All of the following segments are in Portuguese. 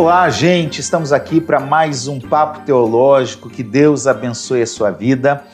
Olá, gente! Estamos aqui para mais um Papo Teológico. Que Deus abençoe a sua vida.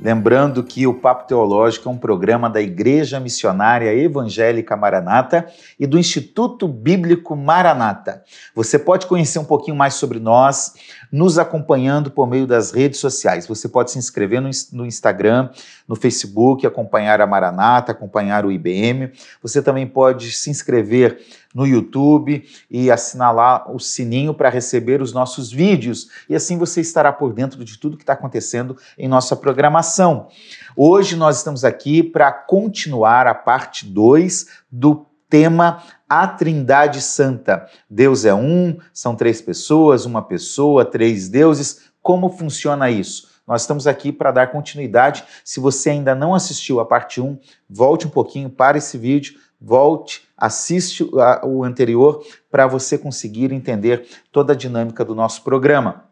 Lembrando que o Papo Teológico é um programa da Igreja Missionária Evangélica Maranata e do Instituto Bíblico Maranata. Você pode conhecer um pouquinho mais sobre nós nos acompanhando por meio das redes sociais. Você pode se inscrever no, no Instagram, no Facebook, acompanhar a Maranata, acompanhar o IBM. Você também pode se inscrever no YouTube e assinalar o sininho para receber os nossos vídeos. E assim você estará por dentro de tudo que está acontecendo em nossa programação. Hoje nós estamos aqui para continuar a parte 2 do tema A Trindade Santa. Deus é um, são três pessoas, uma pessoa, três deuses. Como funciona isso? Nós estamos aqui para dar continuidade. Se você ainda não assistiu a parte 1, volte um pouquinho para esse vídeo, volte, assiste o anterior para você conseguir entender toda a dinâmica do nosso programa.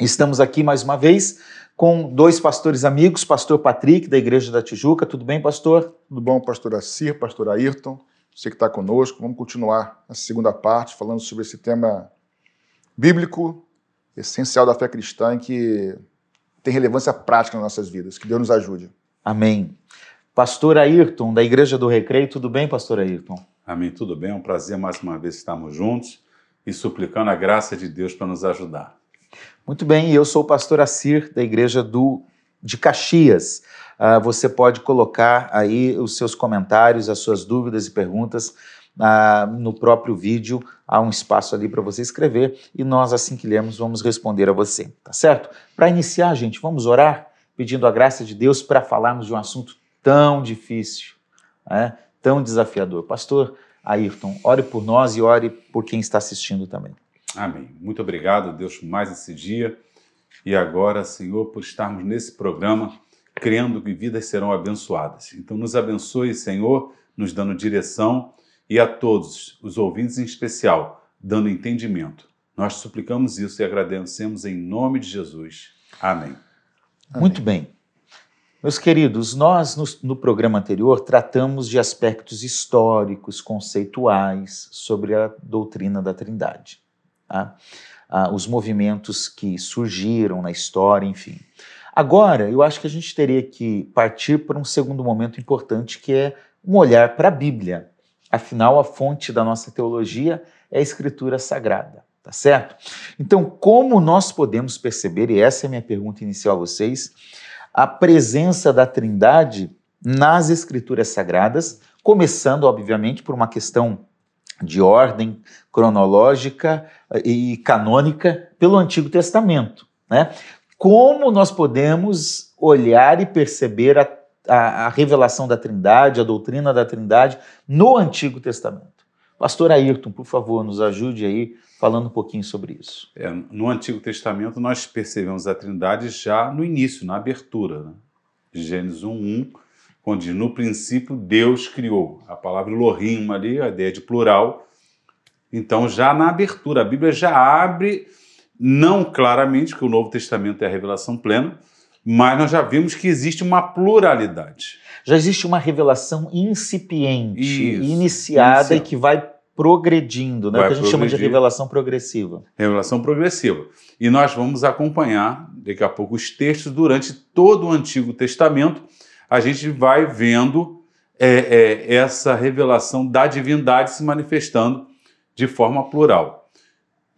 Estamos aqui mais uma vez com dois pastores amigos, pastor Patrick, da Igreja da Tijuca. Tudo bem, pastor? Tudo bom, pastor Assir, pastor Ayrton, você que está conosco. Vamos continuar a segunda parte, falando sobre esse tema bíblico, essencial da fé cristã, e que tem relevância prática nas nossas vidas. Que Deus nos ajude. Amém. Pastor Ayrton, da Igreja do Recreio, tudo bem, pastor Ayrton? Amém, tudo bem. É um prazer mais uma vez estarmos juntos e suplicando a graça de Deus para nos ajudar. Muito bem, eu sou o pastor Assir, da Igreja do, de Caxias. Uh, você pode colocar aí os seus comentários, as suas dúvidas e perguntas uh, no próprio vídeo. Há um espaço ali para você escrever e nós, assim que lermos, vamos responder a você, tá certo? Para iniciar, gente, vamos orar pedindo a graça de Deus para falarmos de um assunto tão difícil, né? tão desafiador. Pastor Ayrton, ore por nós e ore por quem está assistindo também. Amém. Muito obrigado, Deus, por mais esse dia. E agora, Senhor, por estarmos nesse programa, crendo que vidas serão abençoadas. Então, nos abençoe, Senhor, nos dando direção e a todos, os ouvintes em especial, dando entendimento. Nós suplicamos isso e agradecemos em nome de Jesus. Amém. Muito bem. Meus queridos, nós no, no, programa anterior tratamos de aspectos históricos, conceituais sobre a doutrina da Trindade, tá? ah, os movimentos que surgiram na história, enfim. Agora, eu acho que a gente teria que partir para um segundo momento importante, que é um olhar para a Bíblia. Afinal, a fonte da nossa teologia é a Escritura Sagrada, tá certo? Então, como nós podemos perceber, e essa é a minha pergunta inicial a vocês, a presença da Trindade nas Escrituras Sagradas, começando, obviamente, por uma questão de ordem cronológica eh, e canônica pelo Antigo Testamento. Né? Como nós podemos olhar e perceber a, a, a revelação da Trindade, a doutrina da Trindade no Antigo Testamento? Pastor Ayrton, por favor, nos ajude aí falando um pouquinho sobre isso. É, no Antigo Testamento, nós percebemos a Trindade já no início, na abertura. Né? Gênesis 1, onde no princípio Deus criou. A palavra Elohim ali, a ideia de plural. Então, já na abertura, a Bíblia já abre, não claramente, que o Novo Testamento é a revelação plena, mas nós já vimos que existe uma pluralidade. Já existe uma revelação incipiente, Isso, iniciada inicial. e que vai progredindo, né? o que a gente chama de revelação progressiva. Revelação progressiva. E nós vamos acompanhar daqui a pouco os textos durante todo o Antigo Testamento. A gente vai vendo é, é, essa revelação da divindade se manifestando de forma plural.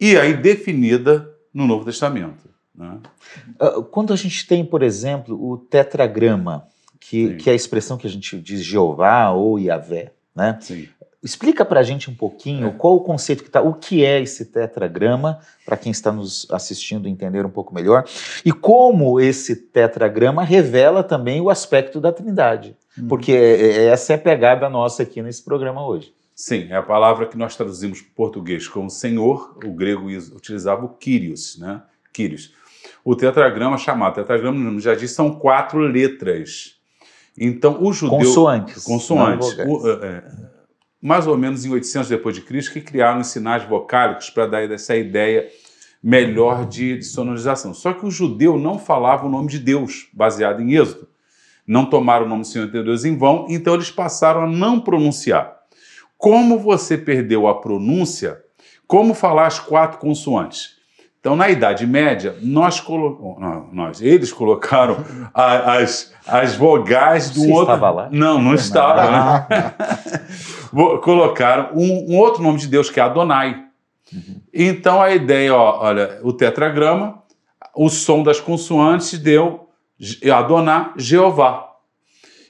E aí definida no Novo Testamento. Né? Ah, quando a gente tem, por exemplo, o tetragrama, que, que é a expressão que a gente diz Jeová ou Yahvé, né? Sim. Explica para a gente um pouquinho é. qual o conceito que está, o que é esse tetragrama, para quem está nos assistindo entender um pouco melhor, e como esse tetragrama revela também o aspecto da Trindade, uhum. porque é, é, essa é a pegada nossa aqui nesse programa hoje. Sim, é a palavra que nós traduzimos para o português como Senhor, o grego utilizava o Kyrios, né? Kyrios. O tetragrama chamado tetragrama, já diz, são quatro letras. Então, o judeu... Consoantes. Consoantes. O, é, mais ou menos em 800 depois de Cristo, que criaram os sinais vocálicos para dar essa ideia melhor de, de sonorização. Só que o judeu não falava o nome de Deus, baseado em Êxodo. Não tomaram o nome do Senhor de Deus em vão, então eles passaram a não pronunciar. Como você perdeu a pronúncia, como falar as quatro consoantes. Então, na Idade Média, nós colocamos. Nós, eles colocaram a, as, as vogais do Você outro. estava lá? Não, não estava. né? Vo- colocaram um, um outro nome de Deus que é Adonai. Então a ideia, ó, olha, o tetragrama, o som das consoantes deu Adoná, Jeová.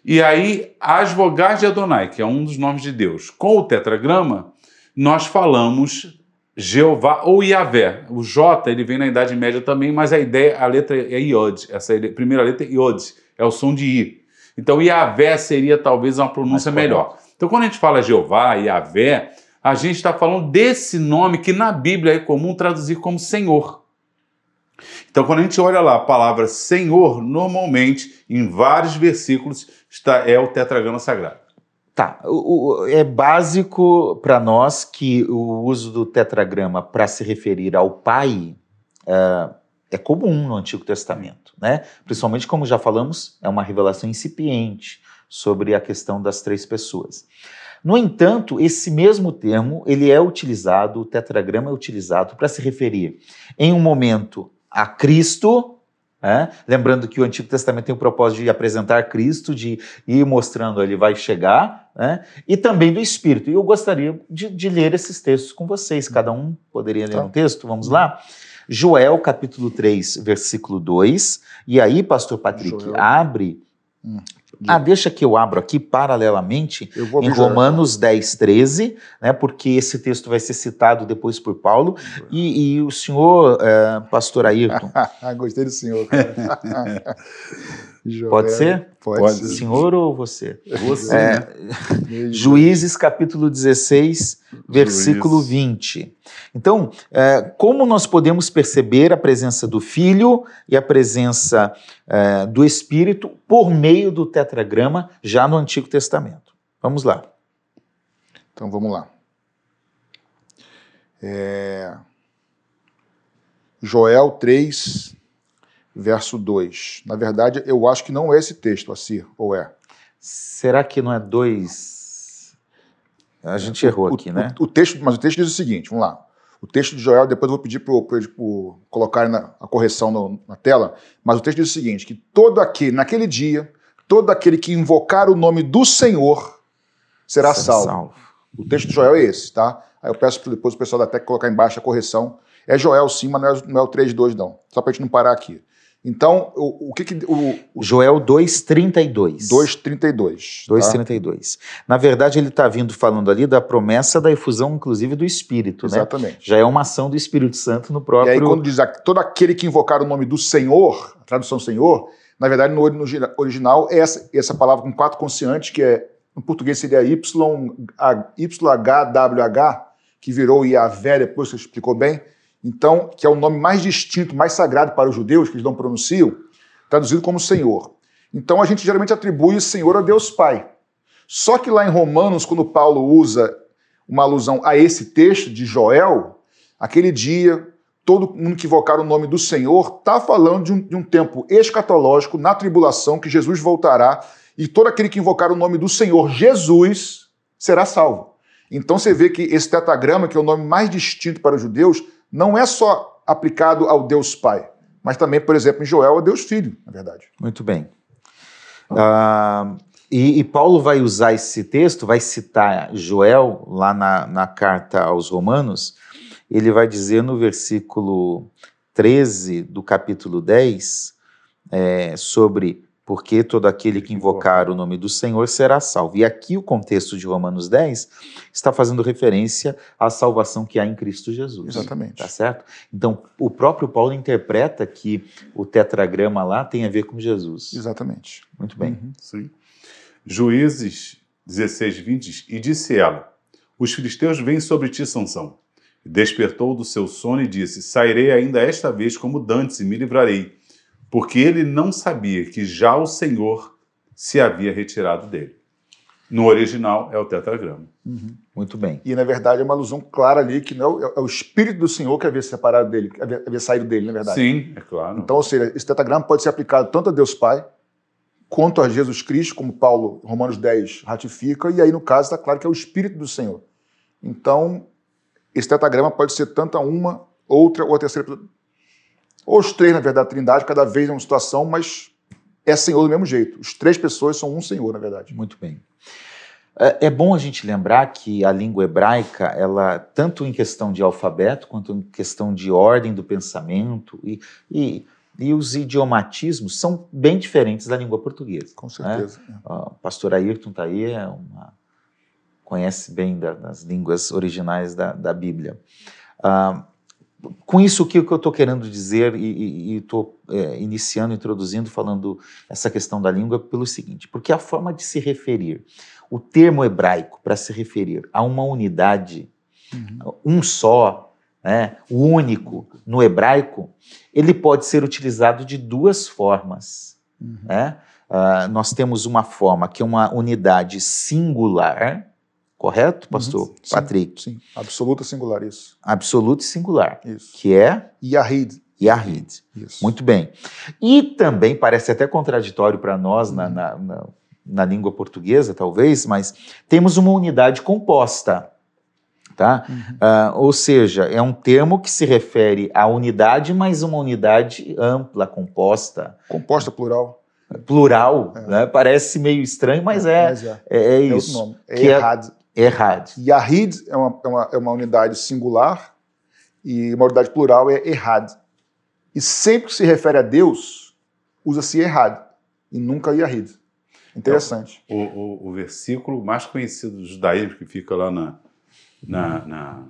E aí as vogais de Adonai, que é um dos nomes de Deus, com o tetragrama, nós falamos Jeová ou Yahvé. O J ele vem na Idade Média também, mas a ideia, a letra é Iod. Essa primeira letra é Iod, é o som de I. Então Yahvé seria talvez uma pronúncia melhor. Então quando a gente fala Jeová, Yahvé, a gente está falando desse nome que na Bíblia é comum traduzir como Senhor. Então, quando a gente olha lá a palavra Senhor, normalmente, em vários versículos, está, é o tetragrama sagrado. Tá, o- o- é básico para nós que o uso do tetragrama para se referir ao Pai é, é comum no Antigo Testamento, né? Principalmente, como já falamos, é uma revelação incipiente sobre a questão das três pessoas. No entanto, esse mesmo termo ele é utilizado, o tetragrama é utilizado para se referir em um momento a Cristo, né? lembrando que o Antigo Testamento tem o propósito de apresentar Cristo, de ir mostrando ele vai chegar, né? e também do Espírito. E eu gostaria de, de ler esses textos com vocês. Cada um poderia ler Tá. um texto? Vamos lá? Joel, capítulo 3, versículo 2. E aí, pastor Patrick, Joel. abre. Ah, deixa que eu abro aqui paralelamente em. Romanos 10, 13, né, porque esse texto vai ser citado depois por Paulo. E, e o senhor, eh, pastor Ayrton, gostei do senhor. Joel. pode ser? Pode, Pode. ser. Senhor ou você? Você, É? Juízes capítulo 16, versículo 20. Então, é, como nós podemos perceber a presença do Filho e a presença é, do Espírito por meio do tetragrama já no Antigo Testamento? Vamos lá. Então vamos lá. É, Joel 3, verso 2. Na verdade, eu acho que não é esse texto, Assir, ou é? Será que não é dois? A gente errou O- aqui, o, né? O, texto, mas o texto diz o seguinte, vamos lá. O texto de Joel, depois eu vou pedir para eles colocarem na, a correção no- na tela, mas o texto diz o seguinte, que todo aquele, naquele dia, todo aquele que invocar o nome do Senhor será, salvo. O texto de Joel é esse, tá? Aí eu peço para depois o pessoal da Tec colocar embaixo a correção. É Joel sim, mas não é, não é o 3.2 não. Só para a gente não parar aqui. Então, o, o que que... O, o Joel 2,32. 2.32. tá? 2,32. Na verdade, ele está vindo falando ali da promessa da efusão, inclusive, do Espírito, né? Exatamente. Já é uma ação do Espírito Santo no E próprio. aí, quando diz todo aquele que invocar o nome do Senhor, a tradução Senhor, na verdade, no, no original, é essa, essa palavra com quatro consoantes, que é, em português seria YHWH, que virou Yahvé, depois você explicou bem. Então, que é o nome mais distinto, mais sagrado para os judeus, que eles não pronunciam, traduzido como Senhor. Então, a gente geralmente atribui Senhor a Deus Pai. Só que lá em Romanos, quando Paulo usa uma alusão a esse texto de Joel, aquele dia, todo mundo que invocar o nome do Senhor está falando de um, de um tempo escatológico na tribulação que Jesus voltará e todo aquele que invocar o nome do Senhor Jesus será salvo. Então você vê que esse tetragrama, que é o nome mais distinto para os judeus, não é só aplicado ao Deus Pai, mas também, por exemplo, em Joel, ao Deus Filho, na verdade. Muito bem. Ah, e, e Paulo vai usar esse texto, vai citar Joel lá na, na carta aos Romanos. Ele vai dizer no versículo 13 do capítulo 10 é, sobre porque todo aquele que invocar o nome do Senhor será salvo. E aqui o contexto de Romanos 10 está fazendo referência à salvação que há em Cristo Jesus. Exatamente. Tá certo? Então, o próprio Paulo interpreta que o tetragrama lá tem a ver com Jesus. Exatamente. Muito bem. Uhum. Sim. Juízes 16, 20 diz, E disse ela, os filisteus vêm sobre ti, Sansão. Despertou do seu sono e disse, sairei ainda esta vez como dantes e me livrarei. Porque ele não sabia que já o Senhor se havia retirado dele. No original é o tetragrama. Muito bem. E, na verdade, é uma alusão clara ali que não é o- é o Espírito do Senhor que havia separado dele, que havia, havia saído dele, na verdade. Sim, é claro. Então, ou seja, esse tetragrama pode ser aplicado tanto a Deus Pai, quanto a Jesus Cristo, como Paulo, Romanos 10, ratifica, e aí, no caso, está claro que é o Espírito do Senhor. Então, esse tetragrama pode ser tanto a uma, outra ou a terceira os três, na verdade, trindade, cada vez é uma situação, mas é Senhor do mesmo jeito. Os três pessoas são um Senhor, na verdade. Muito bem. É, é bom a gente lembrar que a língua hebraica, ela, tanto em questão de alfabeto, quanto em questão de ordem do pensamento, e, e, e os idiomatismos são bem diferentes da língua portuguesa. Com certeza. Né? O pastor Ayrton está aí, é uma, conhece bem da, das línguas originais da, da Bíblia. Ah, com isso, o que, eu estou querendo dizer e estou é, iniciando, introduzindo, falando essa questão da língua pelo seguinte: porque a forma de se referir, o termo hebraico para se referir a uma unidade, uhum. um só, né, o único, no hebraico, ele pode ser utilizado de duas formas. Uhum. Né? Uh, nós temos uma forma que é uma unidade singular, Correto, uhum. pastor uhum, sim, Patrick? Sim, absoluta singular, isso. Absoluto e singular. Isso. Que é? Yahid. Yahid. Isso. Muito bem. E também parece até contraditório para nós uhum. na, na, na, na, língua portuguesa, talvez, mas temos uma unidade composta. Tá? Uhum. Uh, ou seja, é um termo que se refere à unidade, mas uma unidade ampla, composta. Composta plural. Plural, é. né? parece meio estranho, mas é, mas é. é, é, isso. É, é errado. Errad. Yahid é uma, é uma, é uma unidade singular e uma unidade plural é Errad. E sempre que se refere a Deus, usa-se Errad e nunca Yahid. Interessante. Então, o, o, o, versículo mais conhecido do judaísmo, que fica lá na, na, na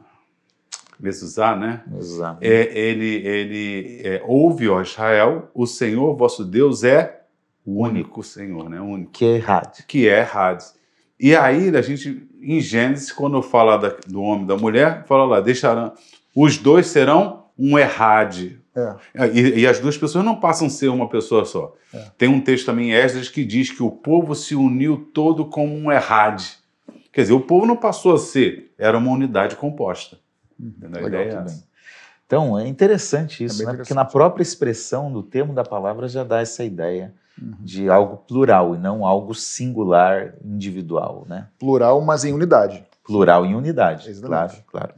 Mezuzá, né? Mezuzá. É, ele ele é, ouve, ó Israel, o Senhor vosso Deus é o único Senhor, né? O único. Que é errado. Que é errado. E aí a gente em Gênesis, quando fala da, do homem e da mulher, fala lá, deixarão, os dois serão um errade. É. E, e, as duas pessoas não passam a ser uma pessoa só. É. Tem um texto também em Esdras que diz que o povo se uniu todo como um errade. Quer dizer, o povo não passou a ser, era uma unidade composta. Uhum. A ideia é Então, é interessante isso, é né? Interessante. Porque na própria expressão do termo da palavra já dá essa ideia uhum. de algo plural e não algo singular, individual, né? Plural, mas em unidade. Plural em unidade, Exatamente. claro, claro.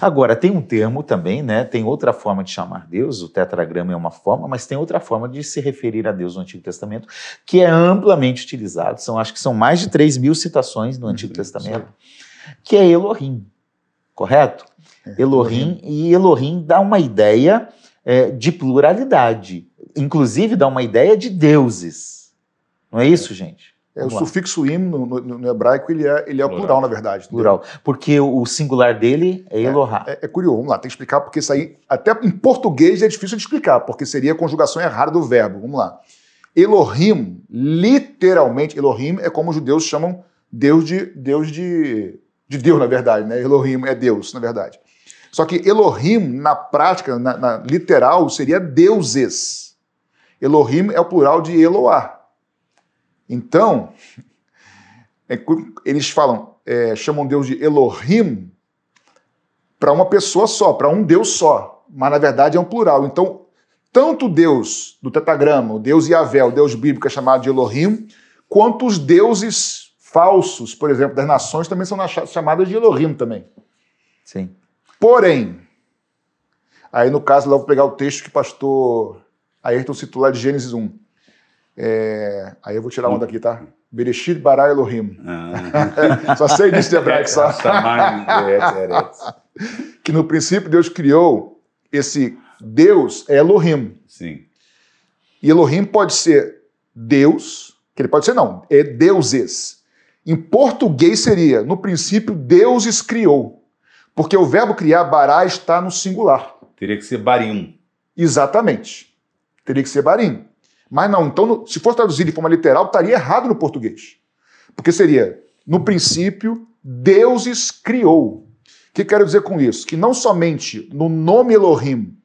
Agora, tem um termo também, né? Tem outra forma de chamar Deus, o tetragrama é uma forma, mas tem outra forma de se referir a Deus no Antigo Testamento, que é amplamente utilizado. São, acho que são mais de 3 mil citações no Antigo uhum, Testamento, que é Elohim, correto? É, Elohim, Elohim, e Elohim dá uma ideia é, de pluralidade inclusive dá uma ideia de deuses. Não é isso, gente? É, o sufixo im no, no, no, hebraico ele é, ele é plural. plural, na verdade. Plural. Porque o singular dele é Elohá. É, é, é, curioso, vamos lá, tem que explicar, porque isso aí, até em português é difícil de explicar, porque seria a conjugação errada do verbo. Vamos lá. Elohim, literalmente, Elohim é como os judeus chamam Deus de Deus de, de Deus, na verdade, né? Elohim é Deus, na verdade. Só que Elohim, na prática, na, na literal, seria deuses. Elohim é o plural de Eloá. Então, é, eles falam, é, chamam Deus de Elohim para uma pessoa só, para um Deus só, mas na verdade é um plural. Então, tanto o Deus do tetragrama, o Deus Yahvé, o Deus bíblico é chamado de Elohim, quanto os deuses falsos, por exemplo, das nações, também são chamados de Elohim também. Sim. Porém, aí no caso, lá vou pegar o texto que o pastor Ayrton citou lá de Gênesis 1. É, aí eu vou tirar uma daqui, tá? Bereshit bara Elohim. Ah. só sei disso de hebraico só. que no princípio Deus criou esse Deus é Elohim. Sim. E Elohim pode ser Deus, que ele pode ser não, é deuses. Em português seria, no princípio, deuses criou. Porque o verbo criar, bará, está no singular. Teria que ser barim. Exatamente. Teria que ser barim. Mas não, então, se for traduzido de forma literal, estaria errado no português. Porque seria, no princípio, deuses criou. O que quero dizer com isso? Que não somente no nome Elohim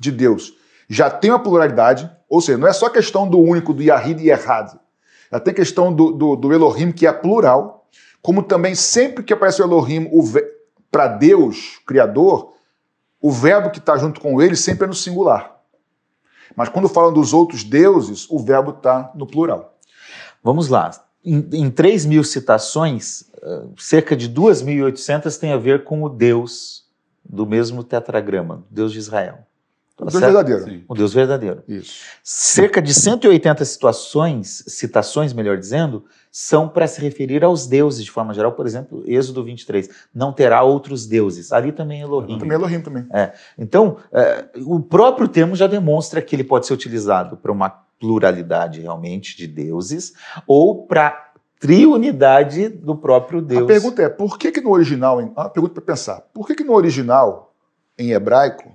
de Deus já tem uma pluralidade, ou seja, não é só questão do único, do Yahid e Errad. Já tem questão do, do, do, Elohim, que é plural, como também sempre que aparece o Elohim para Deus, Criador, o verbo que está junto com ele sempre é no singular. Mas quando falam dos outros deuses, o verbo está no plural. Vamos lá. em, em 3 mil citações, uh, cerca de 2.800 tem a ver com o Deus do mesmo tetragrama, Deus de Israel. O Deus verdadeiro. Sim. O Deus verdadeiro. Isso. Cerca de 180 situações, citações, melhor dizendo, são para se referir aos deuses de forma geral. Por exemplo, Êxodo 23, não terá outros deuses. Ali também é Elohim. Também Elohim também. Então, é, o próprio termo já demonstra que ele pode ser utilizado para uma pluralidade realmente de deuses ou para triunidade do próprio Deus. A pergunta é, por que que no original, em- uma pergunta para pensar, por que que no original, em hebraico,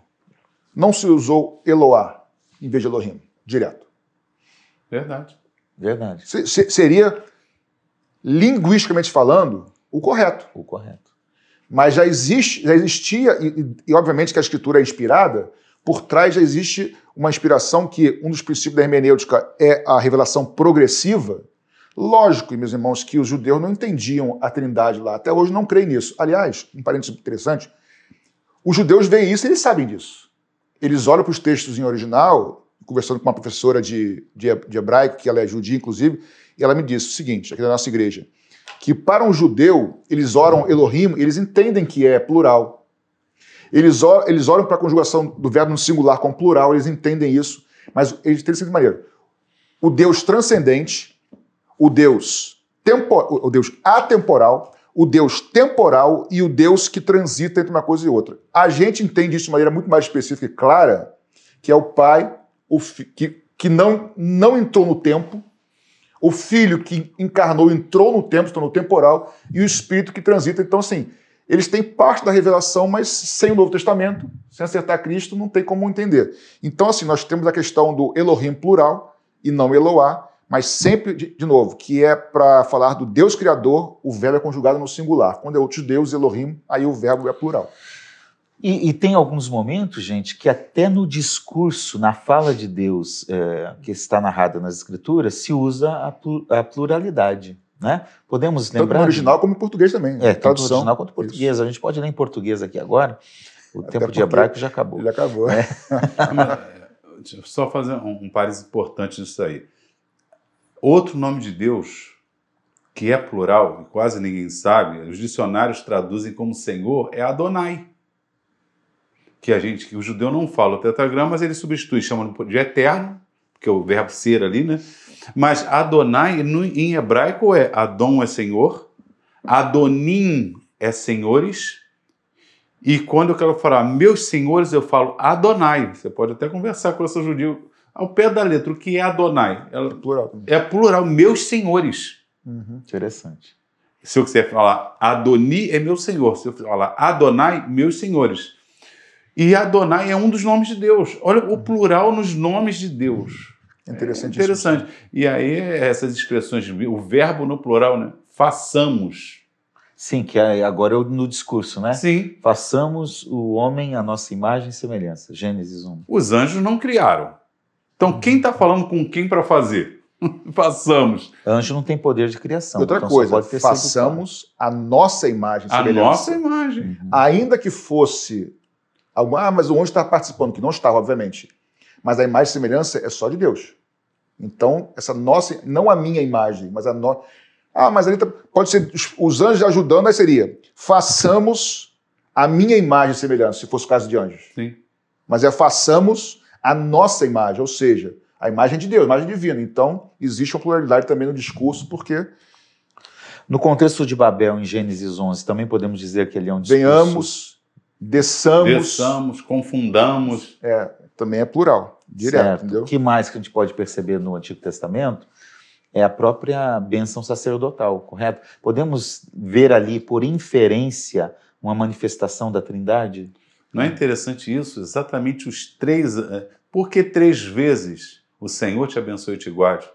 não se usou Eloá em vez de Elohim, direto? Verdade. Verdade, Se- se- seria, linguisticamente falando, o correto. o correto. Mas já existe, já existia, e, e- e obviamente que a escritura é inspirada, por trás já existe uma inspiração que um dos princípios da hermenêutica é a revelação progressiva. Lógico, meus irmãos, que os judeus não entendiam a trindade lá. Até hoje não creem nisso. Aliás, um parênteses interessante, os judeus veem isso e eles sabem disso. Eles olham para os textos em original, conversando com uma professora de, de, de hebraico, que ela é judia, inclusive, e ela me disse o seguinte, aqui na nossa igreja, que para um judeu, eles oram Elohim, eles entendem que é plural. Eles oram, eles oram para a conjugação do verbo no singular com plural, eles entendem isso, mas eles têm de maneira. O Deus transcendente, o Deus, tempo, o Deus atemporal, o Deus temporal e o Deus que transita entre uma coisa e outra. A gente entende isso de maneira muito mais específica e clara, que é o Pai o fi- que, que não, não entrou no tempo, o Filho que encarnou entrou no tempo, no temporal, e o Espírito que transita. Então, assim, eles têm parte da revelação, mas sem o Novo Testamento, sem acertar Cristo, não tem como entender. Então, assim, nós temos a questão do Elohim plural e não Eloá, mas sempre, de, de novo, que é para falar do Deus Criador, o verbo é conjugado no singular. Quando é outros deuses, Elohim, aí o verbo é plural. E, e tem alguns momentos, gente, que até no discurso, na fala de Deus é, que está narrada nas Escrituras, se usa a, plu- a pluralidade. Né? Podemos Tanto lembrar. no original como em português também. É, tanto no tradução. original quanto em português. A gente pode ler em português aqui agora. O Até tempo de hebraico já acabou. Ele acabou. É. Ah, mas, é, deixa eu só fazer um, um parênteses importante nisso aí. Outro nome de Deus, que é plural, e quase ninguém sabe, os dicionários traduzem como Senhor, é Adonai. Que a gente, que o judeu não fala o tetragrama, mas ele substitui, chama de eterno, porque é o verbo ser ali, né? Mas Adonai, no- em hebraico, é Adon é Senhor, Adonim é senhores, e quando eu quero falar meus senhores, eu falo Adonai. Você pode até conversar com o seu judeu ao pé da letra. O que é Adonai? Ela- Plural também. É plural, meus senhores. Uhum. Interessante. Se eu quiser falar Adoni, é meu senhor. Se eu falar Adonai, meus senhores. E Adonai é um dos nomes de Deus. Olha o plural nos nomes de Deus. É interessante. É interessante. E aí, essas expressões, o verbo no plural, né? Façamos. Sim, que agora é no discurso, né? Sim, Façamos o homem a nossa imagem e semelhança. Gênesis 1. os anjos não criaram. Então, quem está falando com quem para fazer? Façamos. Anjo não tem poder de criação. Outra então coisa, pode ter sido façamos a nossa imagem e A semelhança. nossa imagem. Uhum. Ainda que fosse. Algum- Ah, mas o anjo está participando, que não estava, obviamente. Mas a imagem e semelhança é só de Deus. Então, essa nossa, não a minha imagem, mas a nossa. Ah, mas ali tá- pode ser os- os anjos ajudando, aí seria: façamos a minha imagem e semelhança, se fosse o caso de anjos. Sim. Mas é façamos a nossa imagem, ou seja, a imagem de Deus, a imagem divina. Então, existe uma pluralidade também no discurso, porque No contexto de Babel, em Gênesis 11, também podemos dizer que ele é um discurso... venhamos, desçamos, Desçamos, confundamos. também é plural, direto, certo. entendeu? O que mais que a gente pode perceber no Antigo Testamento é a própria bênção sacerdotal, correto? Podemos ver ali, por inferência, uma manifestação da Trindade? Não é interessante isso? Exatamente os três. eh, Por que três vezes o Senhor te abençoe e te guarde?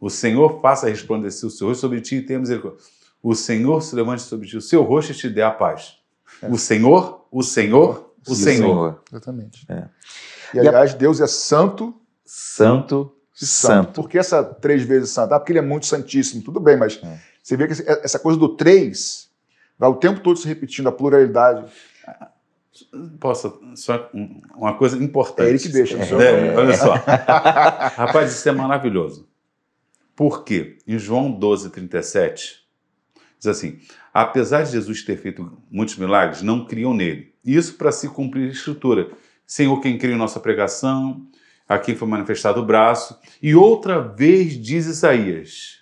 O Senhor faça resplandecer o seu rosto sobre ti e tenha misericórdia. O Senhor se levante sobre ti o seu rosto e te dê a paz. É. O Senhor, o Senhor, o E Senhor. Exatamente. É. E aliás, Deus é santo Santo, santo. santo. Por que essa três vezes santo? Ah, porque ele é muito santíssimo. Tudo bem, mas É. você vê que essa coisa do três vai o tempo todo se repetindo, a pluralidade. Posso, só um- uma coisa importante. É ele que deixa, não sou É, eu. olha só. Rapaz, isso é maravilhoso. Por quê? Em João 12, 37, diz assim: apesar de Jesus ter feito muitos milagres, não criam nele. Isso para se cumprir a escritura. Senhor, quem em nossa pregação, a quem foi manifestado o braço. E outra vez diz Isaías: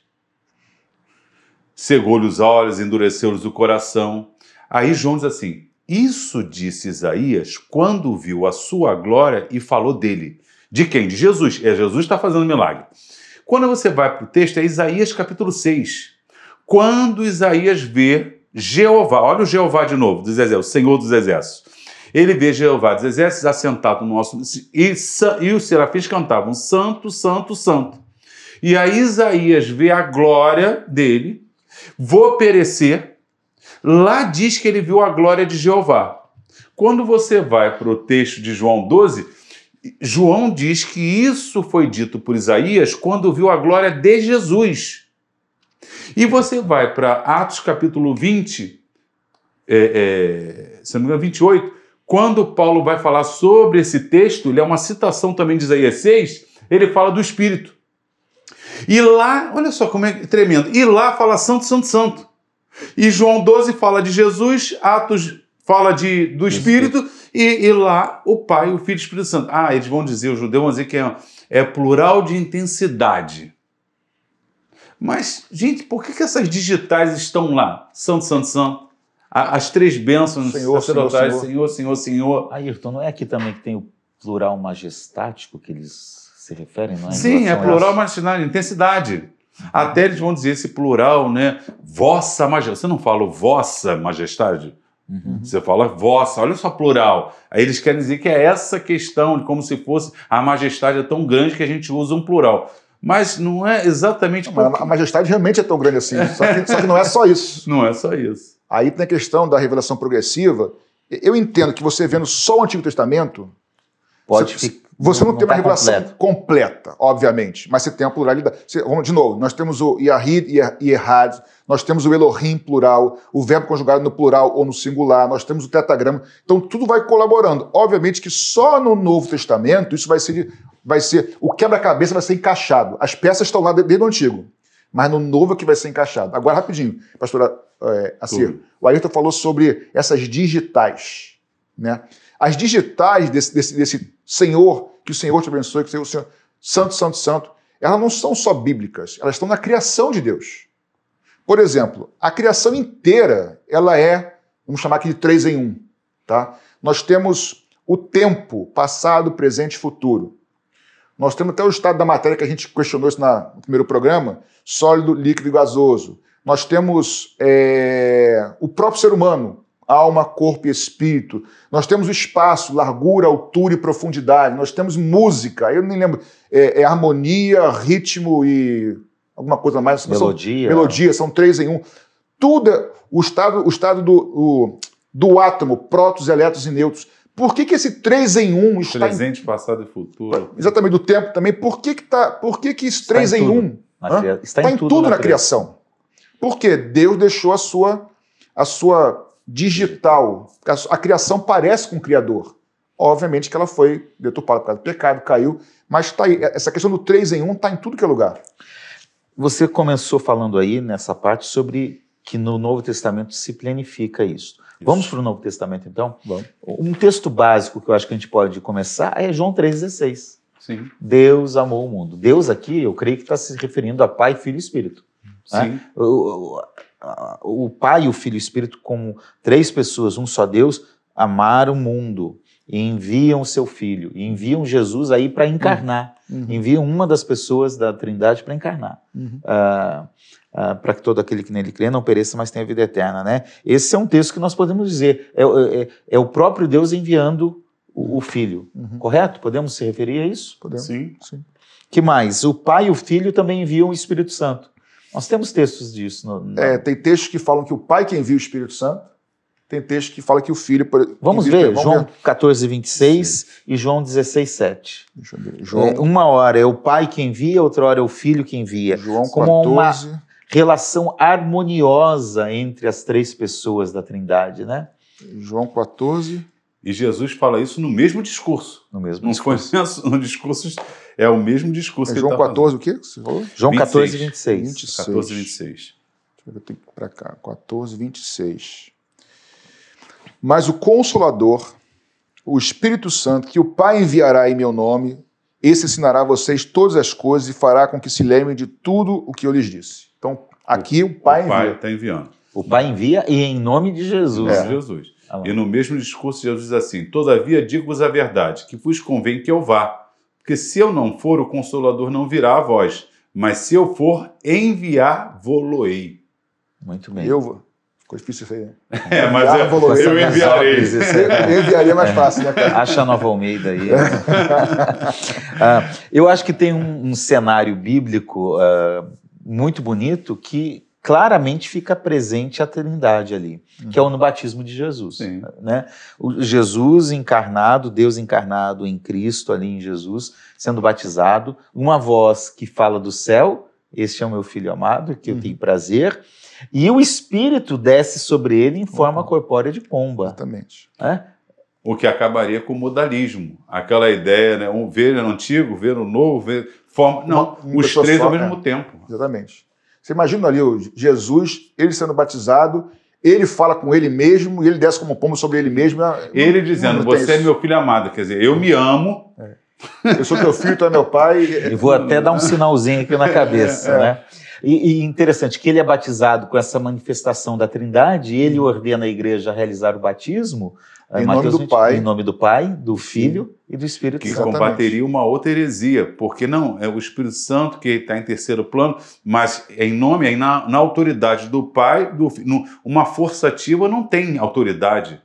cegou-lhe os olhos, endureceu-lhes o coração. Aí João diz assim: Isso disse Isaías quando viu a sua glória e falou dele. De quem? De Jesus. É Jesus está fazendo milagre. Quando você vai para o texto, é Isaías capítulo 6. Quando Isaías vê Jeová, olha o Jeová de novo, dos exércitos, o Senhor dos exércitos. Ele vê Jeová dos exércitos assentado no nosso. E, e os serafins cantavam: Santo, Santo, Santo. E aí Isaías vê a glória dele, vou perecer. Lá diz que ele viu a glória de Jeová. Quando você vai para o texto de João 12, João diz que isso foi dito por Isaías quando viu a glória de Jesus. E você vai para Atos capítulo 20, é, é, se não me engano, 28, quando Paulo vai falar sobre esse texto, ele é uma citação também de Isaías 6, ele fala do Espírito. E lá, olha só como é tremendo, e lá fala Santo, Santo, Santo. E João 12 fala de Jesus, Atos fala de, do Espírito, e, e, lá o Pai, o Filho e o Espírito Santo. Ah, eles vão dizer, os judeus vão dizer que é, é plural de intensidade. Mas, gente, por que, que essas digitais estão lá? Santo, Santo, Santo. As três bênçãos Senhor, sacerdotais, Senhor, Senhor, Senhor, Senhor. Ayrton, não é aqui também que tem o plural majestático que eles se referem, não é? Sim, é a plural majestático, intensidade. Até eles vão dizer esse plural, né? Vossa majestade. Você não fala vossa majestade? Uhum. Você fala vossa, olha só plural. Aí eles querem dizer que é essa questão, de como se fosse a majestade é tão grande que a gente usa um plural. Mas não é exatamente Mas porque... a majestade realmente é tão grande assim. Só que, só que não é só isso. Não é só isso. Aí tem a questão da revelação progressiva. Eu entendo que você vendo só o Antigo Testamento, Pode Você- ficar. você não, tem uma tá revelação completo. completa, obviamente, mas você tem a pluralidade. Você- vamos de novo, nós temos o Yahid e Erhad, nós temos o Elohim plural, o verbo conjugado no plural ou no singular, nós temos o tetragrama. Então tudo vai colaborando. Obviamente que só no Novo Testamento isso vai ser, vai ser o quebra-cabeça vai ser encaixado. As peças estão lá de- desde o Antigo, mas no Novo é que vai ser encaixado. Agora, rapidinho, pastora é, Tudo. o Ayrton falou sobre essas digitais, né? As digitais desse, desse, desse Senhor, que o Senhor te abençoe, que o Senhor, o Senhor, Santo, Santo, Santo, elas não são só bíblicas, elas estão na criação de Deus. Por exemplo, a criação inteira, ela é, vamos chamar aqui de três em um, tá? Nós temos o tempo, passado, presente e futuro. Nós temos até o estado da matéria que a gente questionou isso na- no primeiro programa, sólido, líquido e gasoso. Nós temos é, o próprio ser humano, alma, corpo e espírito. Nós temos o espaço, largura, altura e profundidade. Nós temos música, eu nem lembro, é, é harmonia, ritmo e alguma coisa mais. São- Melodia. melodia, são três em um. Tudo é o estado, o estado do, o- do átomo, prótons, elétrons e nêutrons. Por que, que esse três em um está em Presente, passado e futuro. Exatamente, do tempo também. Por que, que, tá, por que, que esse Está três em em tudo. um Na cria- Está, está em tudo, na criação? Porque Deus deixou a sua, a sua digital. A, a criação parece com o Criador. Obviamente que ela foi deturpada por causa do pecado, caiu. Mas está aí. Essa questão do três em um está em tudo que é lugar. Você começou falando aí nessa parte sobre que no Novo Testamento se planifica isso. Vamos para o Novo Testamento então? Vamos. Um texto básico que eu acho que a gente pode começar é João 3,16. Sim, Deus amou o mundo. Deus aqui, eu creio que está se referindo a Pai, Filho e Espírito. sim. O, o- a- o Pai, o Filho e o Espírito, como três pessoas, um só Deus, amaram o mundo e enviam o seu Filho, e enviam Jesus aí para encarnar, enviam uma das pessoas da Trindade para encarnar, Ah, ah, para que todo aquele que nele crê não pereça, mas tenha vida eterna, né? Esse é um texto que nós podemos dizer, é, é- é o próprio Deus enviando o, o Filho, Uhum. correto? Podemos se referir a isso? Podemos? Sim. Sim. Que mais? O Pai e o Filho também enviam o Espírito Santo. Nós temos textos disso. No, no- É, tem textos que falam que o Pai que envia o Espírito Santo, tem textos que falam que o Filho. por- Vamos ver, João 14, 26 e João 16, 7. Deixa eu ver. João, É, uma hora é o pai que envia, outra hora é o filho que envia. João como uma- 14. Relação harmoniosa entre as três pessoas da Trindade, né? João 14. E Jesus fala isso no mesmo discurso. No mesmo discurso. no discurso É o mesmo discurso É que João ele tá 14, o quê? que Você falou? João 26. 14, 26. 26. fazendo. 14, 26. Deixa eu ver, eu tenho que ir cá. 14, 26. Mas o Consolador, o Espírito Santo, que o Pai enviará em meu nome, esse ensinará a vocês todas as coisas e fará com que se lembrem de tudo o que eu lhes disse. Então, aqui o Pai o Pai envia. está enviando. O Pai envia e em nome de Jesus. É. Jesus. Ah. E no mesmo discurso, Jesus diz assim: Todavia digo-vos a verdade, que vos convém que eu vá. Porque se eu não for, o Consolador não virá a vós. Mas se eu for, enviar-vos-ei. Muito bem. Eu vou. Ficou difícil isso aí. né? É, mas eu, vos-ei. eu enviarei. Esse é- Eu enviaria mais fácil, né, cara? Acha a Nova Almeida aí. Ah, eu acho que tem um, um cenário bíblico ah, muito bonito que claramente fica presente a Trindade ali, que é o no batismo de Jesus. Sim. Né? O Jesus encarnado, Deus encarnado em Cristo ali em Jesus, sendo batizado, uma voz que fala do céu, este é o meu filho amado, que eu Uhum. tenho prazer, e o Espírito desce sobre ele em forma Uhum. corpórea de pomba. Exatamente. né? O que acabaria com o modalismo. Aquela ideia, né? Um ver no antigo, ver no novo, ver. Forma... Não, Uma- uma os três só, ao mesmo é. tempo. Exatamente. Você imagina ali o Jesus, ele sendo batizado, ele fala com ele mesmo e ele desce como pombo sobre ele mesmo. Ele Não- dizendo, não tem você é meu filho amado. Quer dizer, eu me amo. Eu sou teu filho, tu é meu pai. E vou até dar um sinalzinho aqui na cabeça, É. né? E, e interessante que ele é batizado com essa manifestação da Trindade, ele ordena a igreja a realizar o batismo eh, Em nome Mateus do Pai. em nome do Pai, do Filho e do Espírito que Santo. Exatamente. combateria uma outra heresia, porque não é o Espírito Santo que está em terceiro plano, mas em nome, aí na, na autoridade do Pai, do no- uma força ativa não tem autoridade.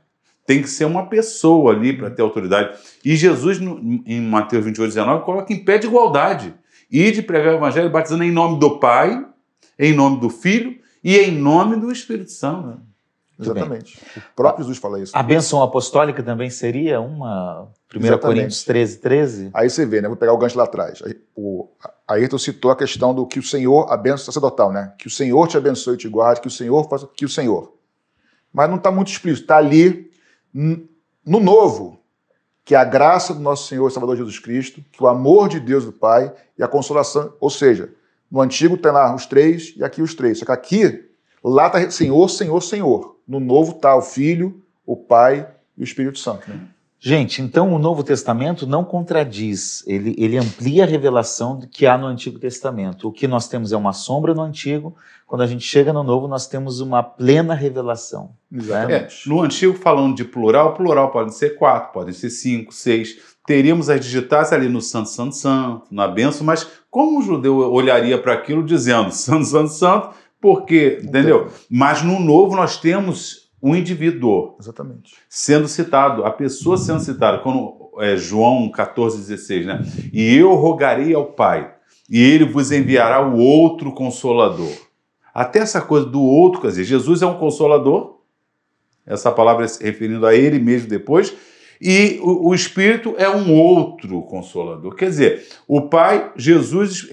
Tem que ser uma pessoa ali para ter autoridade. E Jesus, no- em Mateus 28, 19, coloca em pé de igualdade. E de pregar o evangelho batizando em nome do Pai, em nome do Filho e em nome do Espírito Santo. Muito bem. Exatamente. O próprio Jesus fala isso. A bênção apostólica também seria uma 1 Exatamente. Coríntios 13, 13? Aí você vê, né? Vou pegar o gancho lá atrás. Aí, O a Ayrton citou a questão do que o Senhor, a bênção sacerdotal, né? Que o Senhor te abençoe e te guarde, que o Senhor faça, que o Senhor. Mas não está muito explícito. Está ali no novo, que é a graça do nosso Senhor e Salvador Jesus Cristo, que o amor de Deus do Pai e a consolação. Ou seja, no antigo tem lá os três e aqui os três. Só que aqui, lá está Senhor, Senhor, Senhor. No novo está o Filho, o Pai e o Espírito Santo. Né? Gente, então o Novo Testamento não contradiz, ele, ele amplia a revelação do que há no Antigo Testamento. O que nós temos é uma sombra no Antigo, quando a gente chega no Novo, nós temos uma plena revelação. É, no antigo, falando de plural, plural pode ser quatro, podem ser cinco, seis. Teríamos as digitais ali no Santo, Santo, Santo, na benção, mas como o judeu olharia para aquilo dizendo Santo, Santo, Santo, porque, entendeu? Mas no novo nós temos um indivíduo Exatamente. sendo citado, a pessoa sendo citada, quando é, João 14, 16, né? E eu rogarei ao Pai, e ele vos enviará o outro consolador. Até essa coisa do outro, quer dizer, Jesus é um consolador, essa palavra se referindo a ele mesmo depois, e o, o Espírito é um outro consolador. Quer dizer, o Pai, Jesus,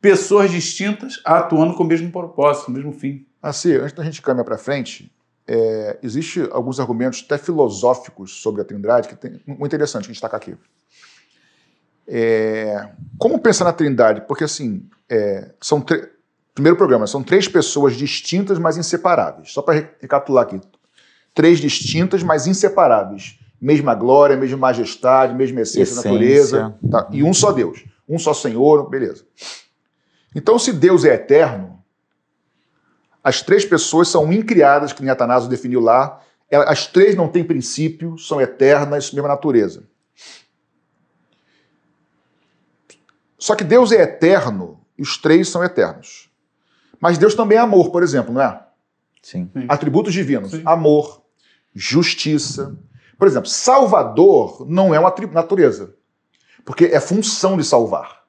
pessoas distintas atuando com o mesmo propósito, o mesmo fim. Assim, antes da gente caminhar para frente, é, existe alguns argumentos até filosóficos sobre a Trindade que tem muito interessante a gente destacar aqui. É, como pensar na Trindade? Porque assim, é, são primeiro programa, são três pessoas distintas, mas inseparáveis. Só para recapitular aqui, três distintas, mas inseparáveis. Mesma glória, mesma majestade, mesma essência, Essência. natureza, tá? e um só Deus, um só Senhor, beleza. Então, se Deus é eterno, as três pessoas são incriadas, que nem Atanásio definiu lá. As três não têm princípio, são eternas, mesma natureza. Só que Deus é eterno e os três são eternos. Mas Deus também é amor, por exemplo, não é? Sim. Atributos divinos: Sim. amor, justiça. Por exemplo, Salvador não é uma natureza, porque é função de salvar.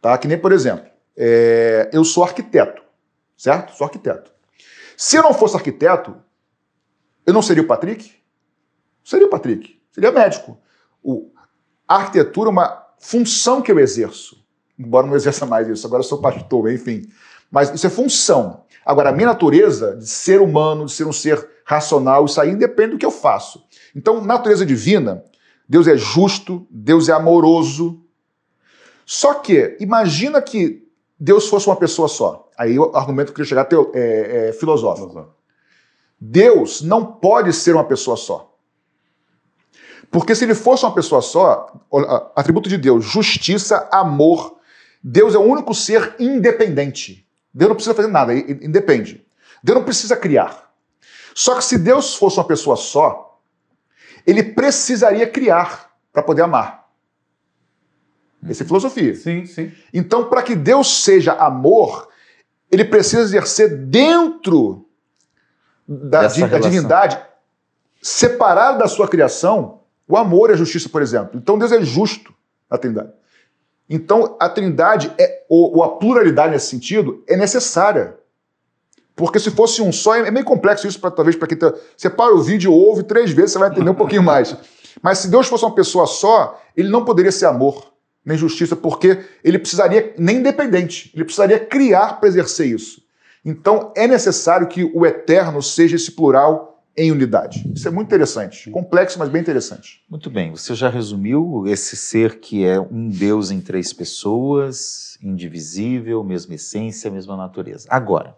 Tá? Que nem, por exemplo, é, eu sou arquiteto, certo? Sou arquiteto. Se eu não fosse arquiteto, eu não seria o Patrick? Seria o Patrick. Seria médico. O, a arquitetura é uma função que eu exerço. Embora não exerça mais isso, agora eu sou pastor, enfim. Mas isso é função. Agora, a minha natureza de ser humano, de ser um ser racional, isso aí independe do que eu faço. Então, natureza divina, Deus é justo, Deus é amoroso. Só que, imagina que Deus fosse uma pessoa só. Aí o argumento que eu queria chegar teo, é, é filosófico. Deus não pode ser uma pessoa só. Porque se ele fosse uma pessoa só, atributo de Deus, justiça, amor, Deus é o único ser independente. Deus não precisa fazer nada, independe. Deus não precisa criar. Só que se Deus fosse uma pessoa só, ele precisaria criar para poder amar. Essa é filosofia. Sim, sim. Então, para que Deus seja amor, ele precisa exercer dentro da, da divindade, separado da sua criação, o amor e a justiça, por exemplo. Então, Deus é justo na Trindade. Então, a Trindade, é, ou, ou a pluralidade nesse sentido, é necessária. Porque se fosse um só, é meio complexo isso, pra, talvez, para quem tá. Você para o vídeo, ouve três vezes, você vai entender um pouquinho mais. Mas se Deus fosse uma pessoa só, ele não poderia ser amor nem justiça, porque ele precisaria, nem independente, ele precisaria criar para exercer isso. Então é necessário que o eterno seja esse plural em unidade. Isso é muito interessante. Complexo, mas bem interessante. Muito bem. Você já resumiu esse ser que é um Deus em três pessoas, indivisível, mesma essência, mesma natureza. Agora,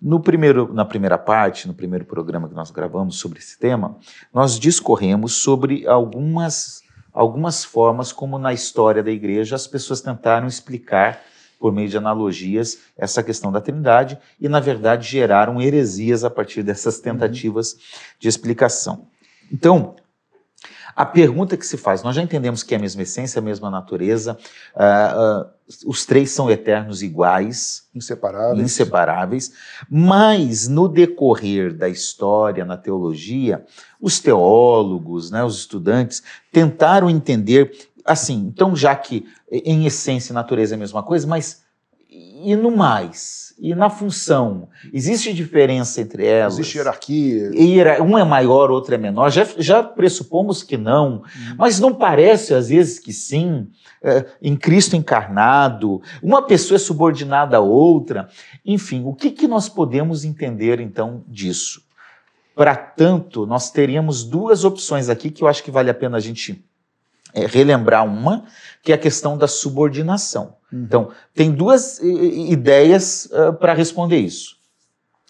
no primeiro, na primeira parte, no primeiro programa que nós gravamos sobre esse tema, nós discorremos sobre algumas algumas formas como na história da igreja as pessoas tentaram explicar por meio de analogias essa questão da Trindade e na verdade geraram heresias a partir dessas uhum. tentativas de explicação. Então, a pergunta que se faz, nós já entendemos que é a mesma essência, a mesma natureza, uh, uh, os três são eternos iguais, inseparáveis. inseparáveis, mas no decorrer da história, na teologia, os teólogos, né, os estudantes, tentaram entender, assim, então já que em essência e natureza é a mesma coisa, mas e no mais? E na função? Existe diferença entre elas? Existe hierarquia? Um é maior, outro é menor. Já, já pressupomos que não, hum. mas não parece às vezes que sim. É, em Cristo encarnado, uma pessoa é subordinada a outra. Enfim, o que, que nós podemos entender então disso? Para tanto, nós teríamos duas opções aqui que eu acho que vale a pena a gente é, relembrar uma, que é a questão da subordinação. Uhum. Então, tem duas ideias uh, para responder isso.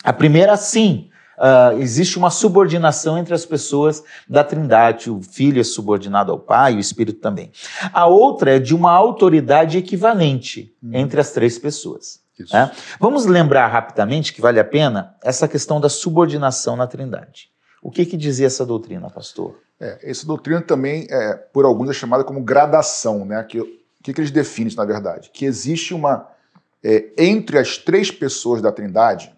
A primeira, sim, uh, existe uma subordinação entre as pessoas da Trindade. O Filho é subordinado ao Pai, o Espírito também. A outra é de uma autoridade equivalente uhum. entre as três pessoas. Né? Vamos lembrar rapidamente que vale a pena essa questão da subordinação na Trindade. O que, que dizia essa doutrina, pastor? É, essa doutrina também, é, por alguns, é chamada como gradação. Né? O que, que eles definem, na verdade? Que existe uma. É, entre as três pessoas da Trindade,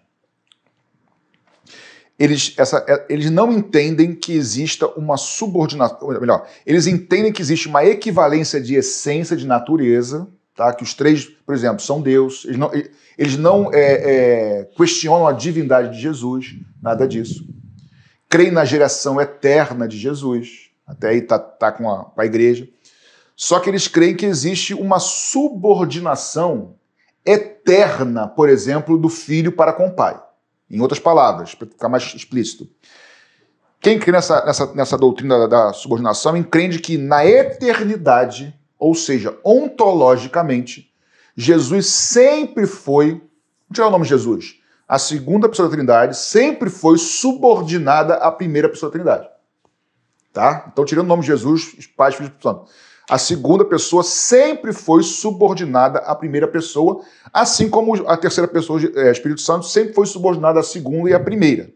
eles, essa, é, eles não entendem que exista uma subordinação. Melhor, eles entendem que existe uma equivalência de essência, de natureza, tá? que os três, por exemplo, são Deus. Eles não, eles não é, é, questionam a divindade de Jesus, nada disso creem na geração eterna de Jesus, até aí está tá com, a, com a igreja, só que eles creem que existe uma subordinação eterna, por exemplo, do filho para com o pai. Em outras palavras, para ficar mais explícito. Quem crê nessa, nessa, nessa doutrina da, da subordinação entende que na eternidade, ou seja, ontologicamente, Jesus sempre foi. Vamos tirar o nome de Jesus a segunda pessoa da Trindade sempre foi subordinada à primeira pessoa da Trindade. Tá? Então, tirando o nome de Jesus, Pai, Filho e Espírito Santo. A segunda pessoa sempre foi subordinada à primeira pessoa, assim como a terceira pessoa, é, Espírito Santo, sempre foi subordinada à segunda e à primeira.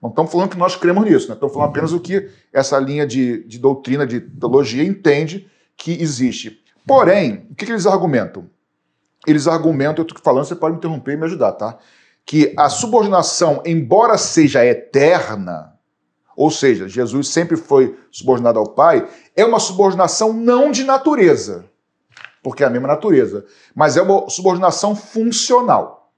Não estamos falando que nós cremos nisso, né? estamos falando apenas o que essa linha de, de doutrina, de teologia, entende que existe. Porém, o que, que eles argumentam? Eles argumentam, eu estou falando, você pode me interromper e me ajudar, tá? Que a subordinação, embora seja eterna, ou seja, Jesus sempre foi subordinado ao Pai, é uma subordinação não de natureza, porque é a mesma natureza, mas é uma subordinação funcional.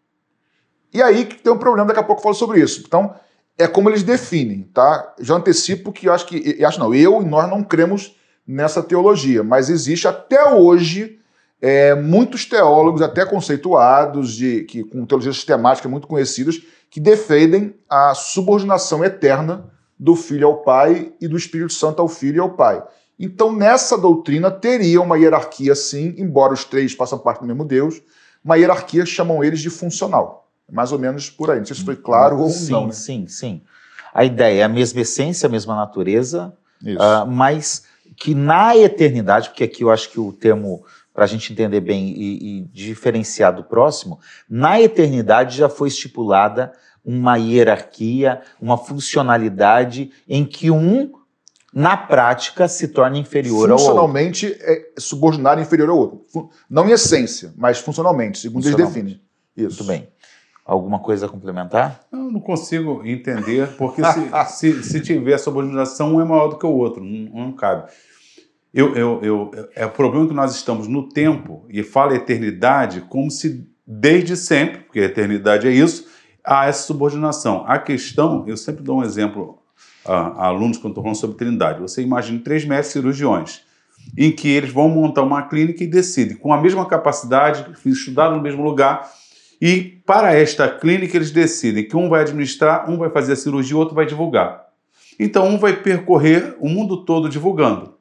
E aí que tem um problema, daqui a pouco eu falo sobre isso. Então, é como eles definem, tá? Já antecipo que eu acho que, acho não, eu e nós não cremos nessa teologia, mas existe até hoje é, muitos teólogos, até conceituados, de, que, com teologia sistemática muito conhecidas, que defendem a subordinação eterna do Filho ao Pai e do Espírito Santo ao Filho e ao Pai. Então, nessa doutrina, teria uma hierarquia, sim, embora os três façam parte do mesmo Deus, uma hierarquia chamam eles de funcional. Mais ou menos por aí. Não sei se foi claro ou sim, não. Né? Sim, sim. A ideia é a mesma essência, a mesma natureza, uh, mas que na eternidade, porque aqui eu acho que o termo, para a gente entender bem e, e diferenciar do próximo, na eternidade já foi estipulada uma hierarquia, uma funcionalidade em que um na prática se torna inferior ao outro. Funcionalmente é subordinado inferior ao outro. Não em essência, mas funcionalmente, segundo eles definem. Isso. Muito bem. Alguma coisa a complementar? Eu não consigo entender, porque se, se, se, tiver subordinação, um é maior do que o outro, não, não cabe. Eu, eu, eu, é o problema que nós estamos no tempo, e fala eternidade como se desde sempre, porque eternidade é isso, há essa subordinação. A questão, eu sempre dou um exemplo a, a alunos quando estou falando sobre trindade. Você imagina três mestres cirurgiões, em que eles vão montar uma clínica e decidem, com a mesma capacidade, estudaram no mesmo lugar, e para esta clínica eles decidem que um vai administrar, um vai fazer a cirurgia, o outro vai divulgar. Então um vai percorrer o mundo todo divulgando.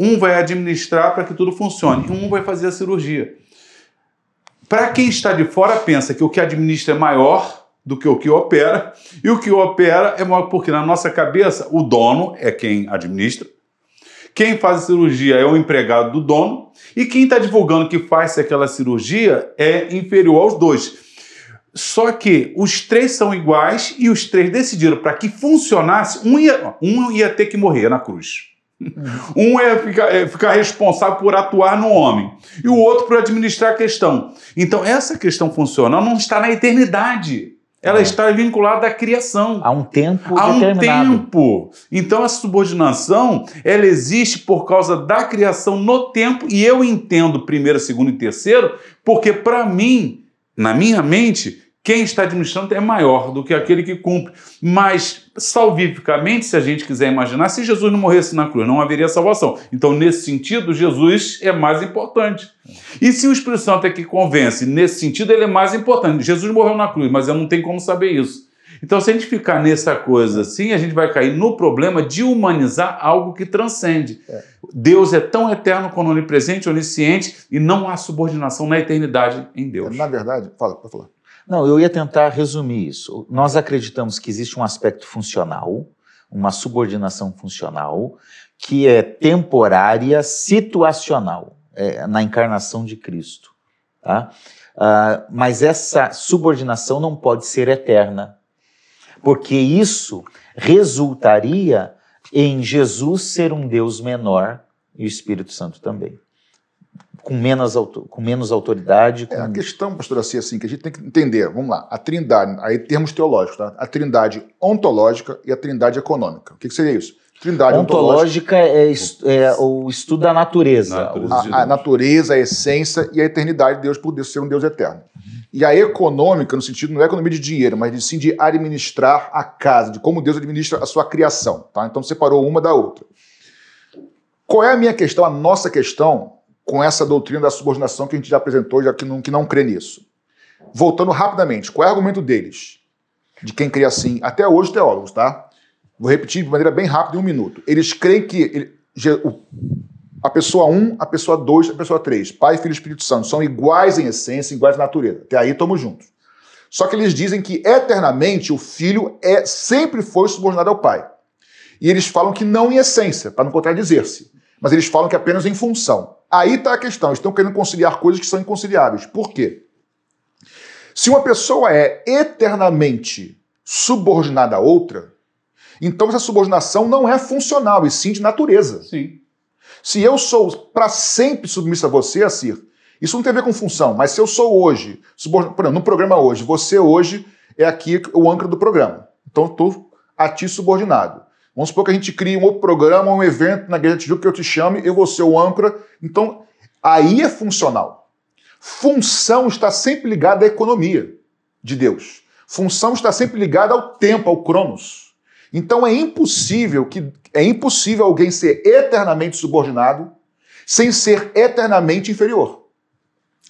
Um vai administrar para que tudo funcione, um vai fazer a cirurgia. Para quem está de fora, pensa que o que administra é maior do que o que opera, e o que opera é maior porque na nossa cabeça o dono é quem administra, quem faz a cirurgia é o empregado do dono, e quem está divulgando que faz aquela cirurgia é inferior aos dois. Só que os três são iguais e os três decidiram para que funcionasse, um ia, um ia ter que morrer na cruz. Um é ficar, é ficar, responsável por atuar no homem e o outro por administrar a questão. Então, essa questão funcional não está na eternidade. Ela é. está vinculada à criação. Há um tempo Há um tempo. Então, a subordinação, ela existe por causa da criação no tempo, e eu entendo primeiro, segundo e terceiro, porque para mim, na minha mente, quem está administrando é maior do que aquele que cumpre. Mas, salvificamente, se a gente quiser imaginar, se Jesus não morresse na cruz, não haveria salvação. Então, nesse sentido, Jesus é mais importante. E se o Espírito Santo é que convence, nesse sentido, ele é mais importante. Jesus morreu na cruz, mas eu não tenho como saber isso. Então, se a gente ficar nessa coisa assim, a gente vai cair no problema de humanizar algo que transcende. É. Deus é tão eterno quanto onipresente, onisciente, e não há subordinação na eternidade em Deus. Na verdade, fala, pode falar. Não, eu ia tentar resumir isso. Nós acreditamos que existe um aspecto funcional, uma subordinação funcional, que é temporária, situacional, é, na encarnação de Cristo. Tá? Uh, mas essa subordinação não pode ser eterna, porque isso resultaria em Jesus ser um Deus menor e o Espírito Santo também com menos, com menos autoridade. Com... É, a questão, pastor, assim, assim, que a gente tem que entender, vamos lá, a trindade, aí termos teológicos, tá? A trindade ontológica e a trindade econômica. O que, que seria isso? Trindade ontológica, ontológica é, é, o estudo da natureza. natureza a, a, natureza, a essência e a eternidade de Deus por Deus ser um Deus eterno. E a econômica, no sentido, não é economia de dinheiro, mas sim de administrar a casa, de como Deus administra a sua criação. Tá? Então separou uma da outra. Qual é a minha questão, a nossa questão, com essa doutrina da subordinação que a gente já apresentou, já que não, que não crê nisso. Voltando rapidamente, qual é o argumento deles? De quem crê assim, até hoje teólogos, tá? Vou repetir de maneira bem rápida em um minuto. Eles creem que ele, a pessoa 1, um, a pessoa 2, a pessoa 3, Pai, Filho e Espírito Santo, são iguais em essência, iguais em natureza. Até aí estamos juntos. Só que eles dizem que eternamente o Filho é sempre foi subordinado ao Pai. E eles falam que não em essência, para não contradizer-se. Mas eles falam que apenas em função. Aí está a questão. Estão querendo conciliar coisas que são inconciliáveis. Por quê? Se uma pessoa é eternamente subordinada a outra, então essa subordinação não é funcional, e sim de natureza. Sim. Se eu sou para sempre submisso a você, Assir, isso não tem a ver com função, mas se eu sou hoje, por exemplo, no programa hoje, você hoje é aqui o âncora do programa. Então eu estou a ti subordinado. Vamos supor que a gente crie um outro programa, um evento na Igreja Tijuca que eu te chame, eu vou ser o âncora. Então, aí é funcional. Função está sempre ligada à economia de Deus. Função está sempre ligada ao tempo, ao cronos. Então é impossível que é impossível alguém ser eternamente subordinado sem ser eternamente inferior.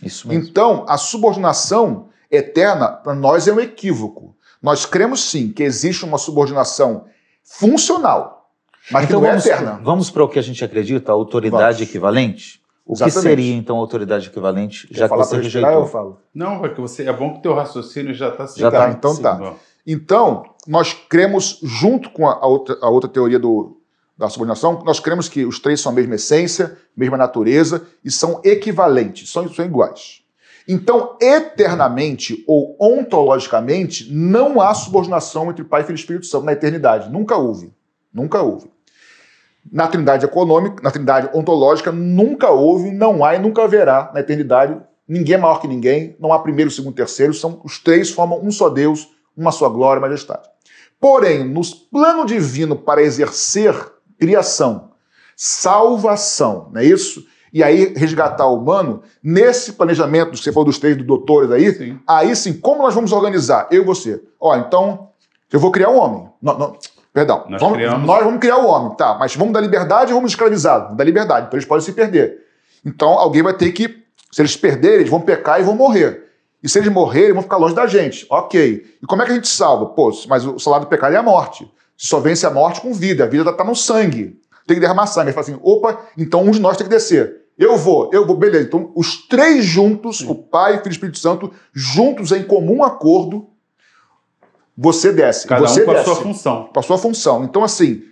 Isso mesmo. Então, a subordinação eterna para nós é um equívoco. Nós cremos sim que existe uma subordinação funcional. Mas então que não vamos, é eterna. Vamos para o que a gente acredita, a autoridade Vamos. equivalente? O Exatamente. que seria então a autoridade equivalente, Quer já que falar você respirar, eu rejeitou? falo. Não, porque você, é bom que teu raciocínio já está Já Tá, então sim. tá. Então, nós cremos, junto com a, a outra, a outra teoria do, da subordinação, nós cremos que os três são a mesma essência, mesma natureza e são equivalentes, são, são iguais. Então, eternamente ou ontologicamente, não há subordinação entre Pai, Filho e Espírito Santo na eternidade. Nunca houve. Nunca houve. Na trindade econômica, na trindade ontológica, nunca houve, não há e nunca haverá na eternidade. Ninguém é maior que ninguém, não há primeiro, segundo, terceiro, são os três formam um só Deus, uma só glória e majestade. Porém, no plano divino para exercer criação, salvação, não é isso? E aí resgatar o humano, nesse planejamento que você falou dos três do doutores aí, Sim. aí sim, como nós vamos organizar? Eu e você. Ó, então, eu vou criar um homem. Não, não, perdão. Nós vamos, criamos- nós vamos criar o homem, tá? Mas vamos dar liberdade ou vamos escravizar? Vamos dar liberdade, então eles podem se perder. Então alguém vai ter que, se eles perderem, eles vão pecar e vão morrer. E se eles morrerem, vão ficar longe da gente. Ok. E como é que a gente salva? Pô, mas o salário do pecado é a morte. Só vence a morte com vida. A vida está no sangue. Tem que derramar sangue. Aí fala assim: opa, então um de nós tem que descer. Eu vou, eu vou, beleza. Então, os três juntos, o Pai, o Filho e o Espírito Santo, juntos em comum acordo, você desce. Cada você um com a desce sua função. para sua função. Então, assim,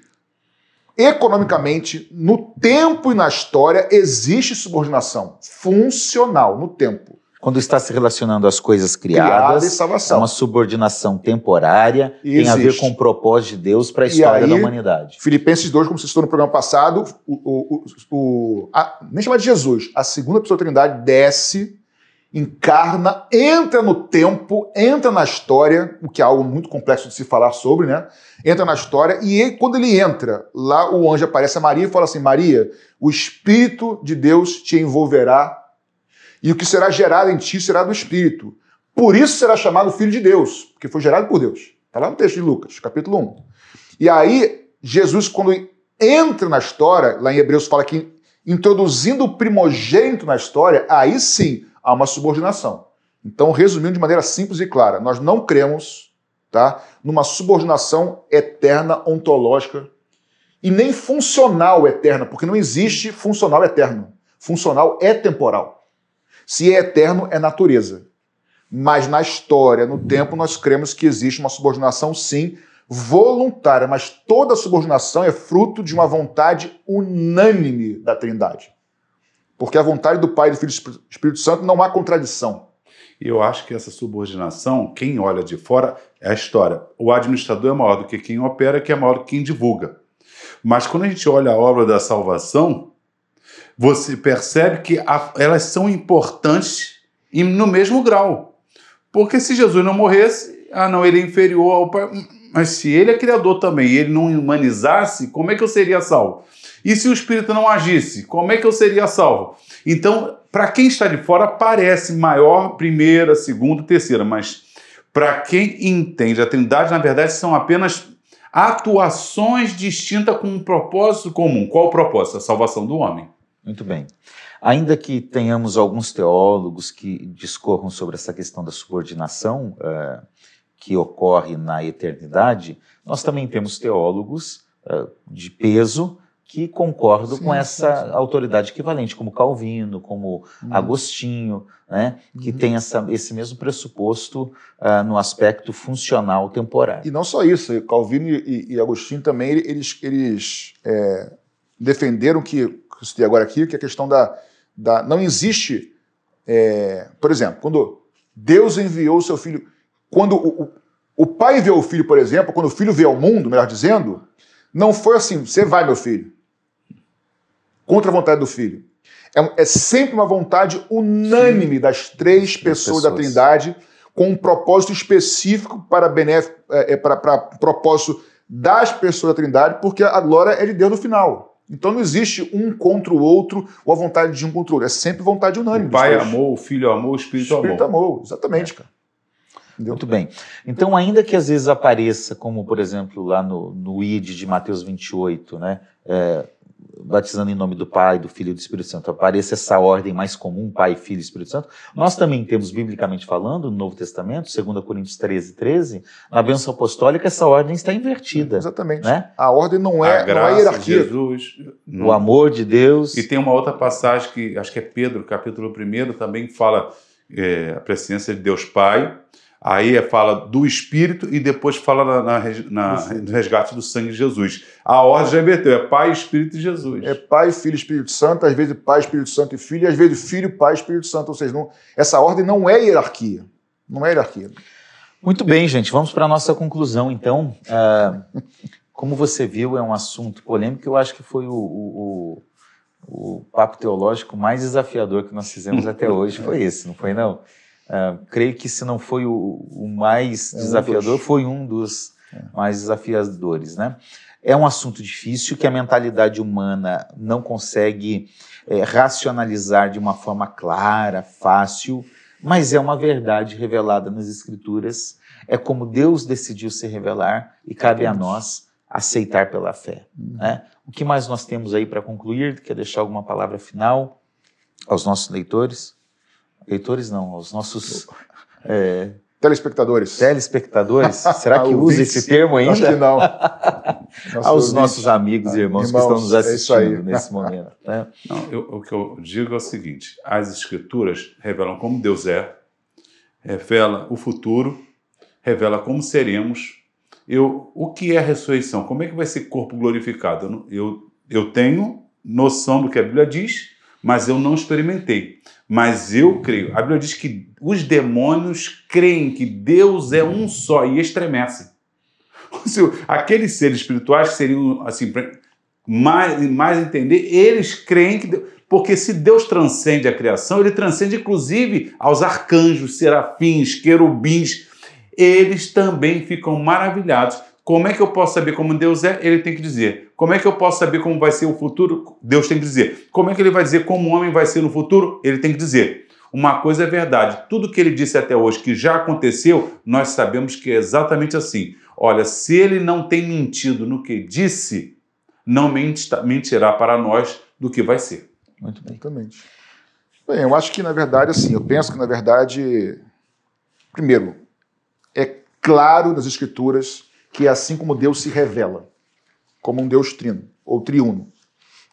economicamente, no tempo e na história, existe subordinação funcional no tempo. Quando está se relacionando às coisas Criada criadas, é salvação. uma subordinação temporária, E tem a ver existe. com o propósito de Deus para a história aí- da humanidade. Filipenses 2, como você citou no programa passado, o, o, o- a- nem chamar de Jesus, a segunda pessoa da Trindade desce, encarna, entra no tempo, entra na história, o que é algo muito complexo de se falar sobre, né? Entra na história e ele- quando ele entra, lá o anjo aparece a Maria e fala assim: Maria, o Espírito de Deus te envolverá e o que será gerado em ti será do Espírito. Por isso será chamado Filho de Deus, porque foi gerado por Deus. Está lá no texto de Lucas, capítulo 1. E aí, Jesus, quando entra na história, lá em Hebreus fala que introduzindo o primogênito na história, aí sim há uma subordinação. Então, resumindo de maneira simples e clara, nós não cremos tá, numa subordinação eterna, ontológica, e nem funcional eterna, porque não existe funcional eterno. Funcional é temporal. Se é eterno, é natureza. Mas na história, no tempo, nós cremos que existe uma subordinação, sim, voluntária, mas toda subordinação é fruto de uma vontade unânime da Trindade. Porque a vontade do Pai, do Filho e do Espírito Santo não há contradição. E eu acho que essa subordinação, quem olha de fora, é a história. O administrador é maior do que quem opera, que é maior do que quem divulga. Mas quando a gente olha a obra da salvação, você percebe que a- elas são importantes no mesmo grau. Porque se Jesus não morresse, ah, não, ele é inferior ao Pai. Mas se ele é criador também e ele não humanizasse, como é que eu seria salvo? E se o Espírito não agisse, como é que eu seria salvo? Então, para quem está de fora, parece maior primeira, segunda, terceira, mas para quem entende a Trindade, na verdade, são apenas atuações distintas com um propósito comum. Qual o propósito? A salvação do homem. Muito bem. Ainda que tenhamos alguns teólogos que discorram sobre essa questão da subordinação eh, que ocorre na eternidade, nós também temos teólogos eh, de peso que concordam Sim, com sim, essa sim. autoridade equivalente, como Calvino, como Uhum. Agostinho, né, que Uhum. tem essa, esse mesmo pressuposto ah, no aspecto funcional temporário. E não só isso, Calvino e, e Agostinho também, eles, eles é, defenderam que, que eu citei agora aqui, que a questão da. da não existe. é, por exemplo, quando Deus enviou o seu filho. Quando o, o, o pai vê o filho, por exemplo, quando o filho vê ao mundo, melhor dizendo, não foi assim: você vai, meu filho. Contra a vontade do filho. É, é sempre uma vontade unânime das três pessoas, da pessoas. Trindade, com um propósito específico para, benef, é, é, para, para propósito das pessoas da Trindade, porque a glória é de Deus no final. Então não existe um contra o outro ou a vontade de um contra o outro. É sempre vontade unânime. O Pai amou, o Filho amou, o o Espírito, Espírito amou. amou. Exatamente, cara. Entendeu? Muito bem. Então, ainda que às vezes apareça, como por exemplo lá no, no ID de Mateus 28, né? é, batizando em nome do Pai, do Filho e do Espírito Santo, apareça essa ordem mais comum, Pai, Filho e Espírito Santo, nós também temos, biblicamente falando, no Novo Testamento, 2 Coríntios 13, 13, na bênção apostólica, essa ordem está invertida. Exatamente. Né? A ordem não é, a não graça é de hierarquia. Jesus. O amor de Deus. E tem uma outra passagem que acho que é Pedro, capítulo 1, também fala é, a presença de Deus Pai. Aí é, fala do Espírito e depois fala na, na, na, no resgate do sangue de Jesus. A ordem já inverteu, é Pai, Espírito e Jesus. É Pai, Filho e Espírito Santo, às vezes Pai, Espírito Santo e Filho, e às vezes Filho, Pai, Espírito Santo. Ou seja, não, essa ordem não é hierarquia. Não é hierarquia. Muito bem, gente. Vamos para a nossa conclusão, então. Ah, como você viu, é um assunto polêmico. Eu acho que foi o, o, o, o papo teológico mais desafiador que nós fizemos até hoje. Foi esse, não foi não? Ah, creio que se não foi o, o mais É um desafiador, dos. foi um dos mais desafiadores, né? É um assunto difícil que a mentalidade humana não consegue eh, racionalizar de uma forma clara, fácil, mas é uma verdade revelada nas Escrituras. É como Deus decidiu se revelar e cabe a nós aceitar pela fé. né? O que mais nós temos aí para concluir? Quer deixar alguma palavra final aos nossos leitores? Leitores não, aos nossos é, Telespectadores. telespectadores. Será que usa esse termo ainda? Acho que não. Nosso aos ouvinte. nossos amigos e irmãos, que Irmãos, estão nos é assistindo aí. nesse momento. né? Não, eu- o que eu digo é o seguinte: as escrituras revelam como Deus é, revela o futuro, revela como seremos. Eu, o que é a ressurreição? Como é que vai ser corpo glorificado? Eu, eu tenho noção do que a Bíblia diz, mas eu não experimentei. Mas eu creio. A Bíblia diz que os demônios creem que Deus é um só e estremecem. Aqueles seres espirituais que seriam assim, mais, mais entender, eles creem que. Deus- porque se Deus transcende a criação, ele transcende inclusive aos arcanjos, serafins, querubins. Eles também ficam maravilhados. Como é que eu posso saber como Deus é? Ele tem que dizer. Como é que eu posso saber como vai ser o futuro? Deus tem que dizer. Como é que ele vai dizer como o homem vai ser no futuro? Ele tem que dizer. Uma coisa é verdade, tudo que ele disse até hoje que já aconteceu, nós sabemos que é exatamente assim. Olha, se ele não tem mentido no que disse, não menti- mentirá para nós do que vai ser. Muito bem. Exatamente. Bem, eu acho que, na verdade, assim, eu penso que, na verdade, primeiro, é claro nas Escrituras que é assim como Deus se revela, como um Deus trino, ou triuno.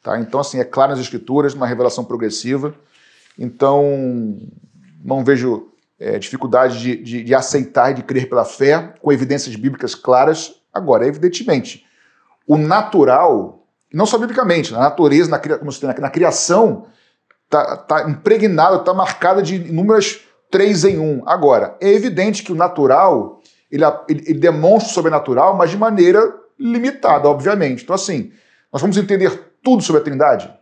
Tá? Então, assim, é claro nas Escrituras, uma revelação progressiva. Então, não vejo é, dificuldade de, de, de aceitar e de crer pela fé, com evidências bíblicas claras. Agora, evidentemente, o natural, não só biblicamente, na natureza, na, como se na, na criação, está tá impregnada, está marcada de inúmeras três em um. Agora, é evidente que o natural, ele, ele, ele demonstra o sobrenatural, mas de maneira limitada, obviamente. Então, assim, nós vamos entender tudo sobre a Trindade?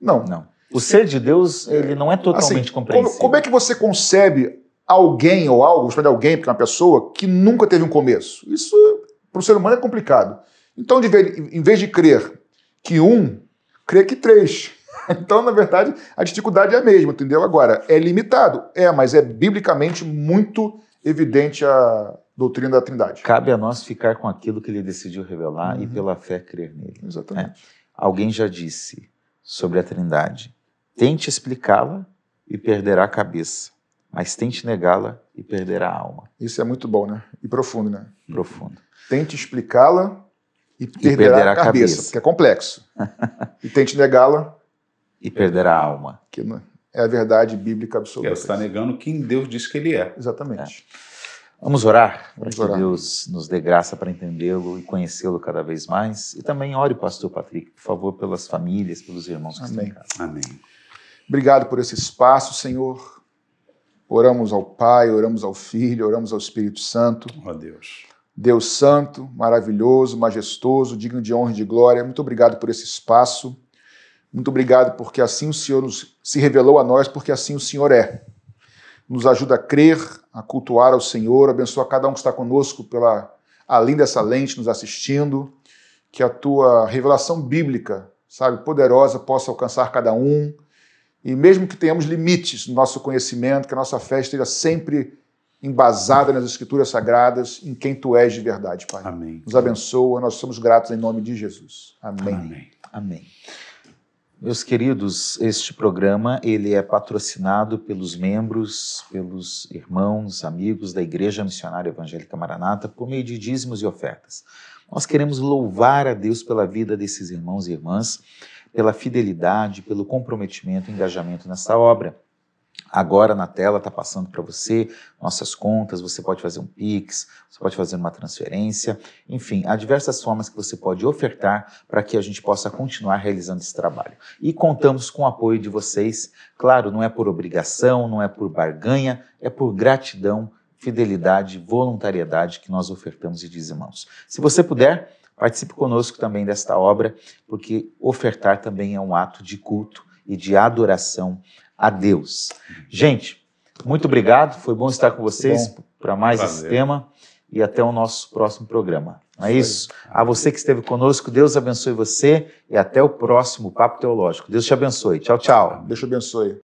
Não. Não. O ser de Deus, ele não é totalmente Assim, compreensível. como, é que você concebe alguém ou algo, chamar de alguém, porque é uma pessoa, que nunca teve um começo? Isso, para o ser humano, é complicado. Então, de em vez de crer que um, crê que três. Então, na verdade, a dificuldade é a mesma, entendeu? Agora, é limitado? É, mas é biblicamente muito evidente a doutrina da Trindade. Cabe a nós ficar com aquilo que ele decidiu revelar e Uhum. pela fé crer nele. Exatamente. Alguém já disse sobre a Trindade: tente explicá-la e perderá a cabeça, mas tente negá-la e perderá a alma. Isso é muito bom, né? E profundo, né? Profundo. Tente explicá-la e perderá, perderá a cabeça, cabeça. porque é complexo. e tente negá-la, E perderá a alma. que não- é a verdade bíblica absoluta. você está negando quem Deus diz que ele é. Exatamente. Vamos orar para que orar. Deus nos dê graça para entendê-lo e conhecê-lo cada vez mais. E também ore, pastor Patrick, por favor, pelas famílias, pelos irmãos que estão em Amém. casa. Amém. Obrigado por esse espaço, Senhor. Oramos ao Pai, oramos ao Filho, oramos ao Espírito Santo. Ó Deus. Deus Santo, maravilhoso, majestoso, digno de honra e de glória. Muito obrigado por esse espaço. Muito obrigado porque assim o Senhor nos, se revelou a nós, porque assim o Senhor é. Nos ajuda a crer, a cultuar ao Senhor, abençoa cada um que está conosco pela além dessa lente nos assistindo, que a tua revelação bíblica, sabe, poderosa possa alcançar cada um. E mesmo que tenhamos limites no nosso conhecimento, que a nossa fé esteja sempre embasada nas escrituras sagradas, em quem tu és de verdade, Pai. Amém. Nos abençoa, nós somos gratos em nome de Jesus. Amém. Amém. Amém. Meus queridos, este programa ele é patrocinado pelos membros, pelos irmãos, amigos da Igreja Missionária Evangélica Maranata por meio de dízimos e ofertas. Nós queremos louvar a Deus pela vida desses irmãos e irmãs, pela fidelidade, pelo comprometimento e engajamento nessa obra. Agora na tela está passando para você nossas contas, você pode fazer um Pix, você pode fazer uma transferência, enfim, há diversas formas que você pode ofertar para que a gente possa continuar realizando esse trabalho. E contamos com o apoio de vocês, claro, não é por obrigação, não é por barganha, é por gratidão, fidelidade, voluntariedade que nós ofertamos e dizimamos. Se você puder, participe conosco também desta obra, porque ofertar também é um ato de culto e de adoração a Deus. Gente, muito obrigado, foi bom estar com vocês para mais esse tema e até o nosso próximo programa. Não é isso? A você que esteve conosco, Deus abençoe você e até o próximo Papo Teológico. Deus te abençoe. Tchau, tchau. Deus te abençoe.